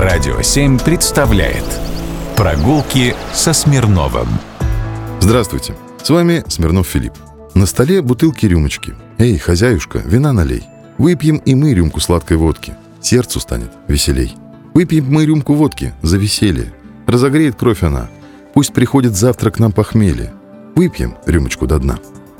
Радио 7 представляет Прогулки со Смирновым Здравствуйте, с вами Смирнов Филипп. На столе бутылки рюмочки. Эй, хозяюшка, вина налей. Выпьем и мы рюмку сладкой водки. Сердцу станет веселей. Выпьем мы рюмку водки за веселье. Разогреет кровь она. Пусть приходит завтра к нам похмелье. Выпьем рюмочку до дна.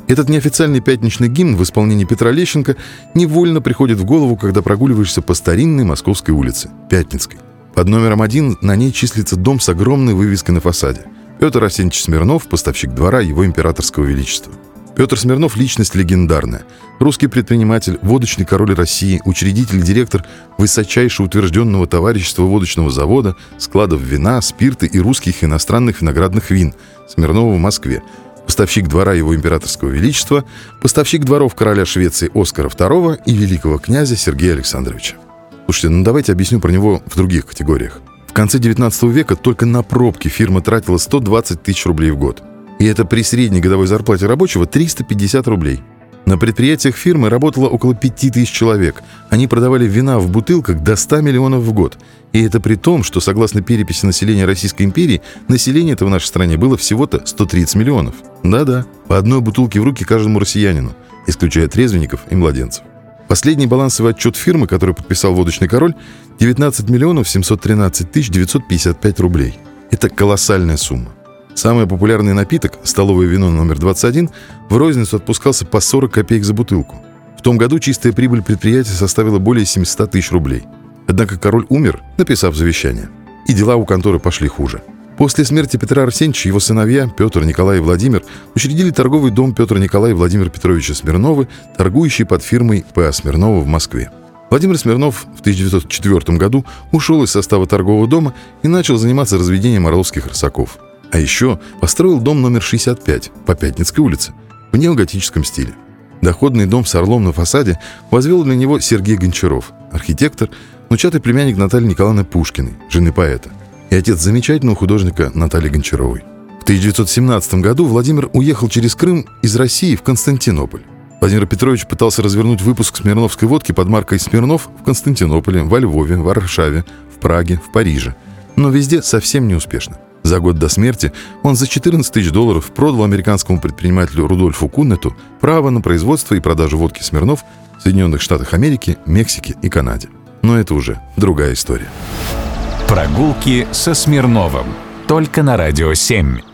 Этот неофициальный пятничный гимн в исполнении Петра Лещенко невольно приходит в голову, когда прогуливаешься по старинной московской улице, Пятницкой. Под номером один на ней числится дом с огромной вывеской на фасаде. Петр Арсеньевич Смирнов, поставщик двора его императорского величества. Петр Смирнов – личность легендарная. Русский предприниматель, водочный король России, учредитель и директор высочайше утвержденного товарищества водочного завода, складов вина, спирта и русских и иностранных виноградных вин Смирнова в Москве – поставщик двора его императорского величества, поставщик дворов короля Швеции Оскара II и великого князя Сергея Александровича. Слушайте, ну давайте объясню про него в других категориях. В конце 19 века только на пробки фирма тратила 120 тысяч рублей в год. И это при средней годовой зарплате рабочего 350 рублей – на предприятиях фирмы работало около 5000 человек. Они продавали вина в бутылках до 100 миллионов в год. И это при том, что, согласно переписи населения Российской империи, население этого в нашей стране было всего-то 130 миллионов. Да-да, по одной бутылке в руки каждому россиянину, исключая трезвенников и младенцев. Последний балансовый отчет фирмы, который подписал водочный король, 19 миллионов 713 тысяч 955 рублей. Это колоссальная сумма. Самый популярный напиток, столовое вино номер 21, в розницу отпускался по 40 копеек за бутылку. В том году чистая прибыль предприятия составила более 700 тысяч рублей. Однако король умер, написав завещание. И дела у конторы пошли хуже. После смерти Петра Арсеньевича его сыновья Петр, Николай и Владимир учредили торговый дом Петра Николая и Владимира Петровича Смирновы, торгующий под фирмой П.А. Смирнова в Москве. Владимир Смирнов в 1904 году ушел из состава торгового дома и начал заниматься разведением орловских рысаков – а еще построил дом номер 65 по Пятницкой улице в неоготическом стиле. Доходный дом с орлом на фасаде возвел для него Сергей Гончаров, архитектор, внучатый племянник Натальи Николаевны Пушкиной, жены поэта, и отец замечательного художника Натальи Гончаровой. В 1917 году Владимир уехал через Крым из России в Константинополь. Владимир Петрович пытался развернуть выпуск смирновской водки под маркой «Смирнов» в Константинополе, во Львове, в Варшаве, в Праге, в Париже. Но везде совсем неуспешно. За год до смерти он за 14 тысяч долларов продал американскому предпринимателю Рудольфу Куннету право на производство и продажу водки Смирнов в Соединенных Штатах Америки, Мексике и Канаде. Но это уже другая история. Прогулки со Смирновым. Только на «Радио 7».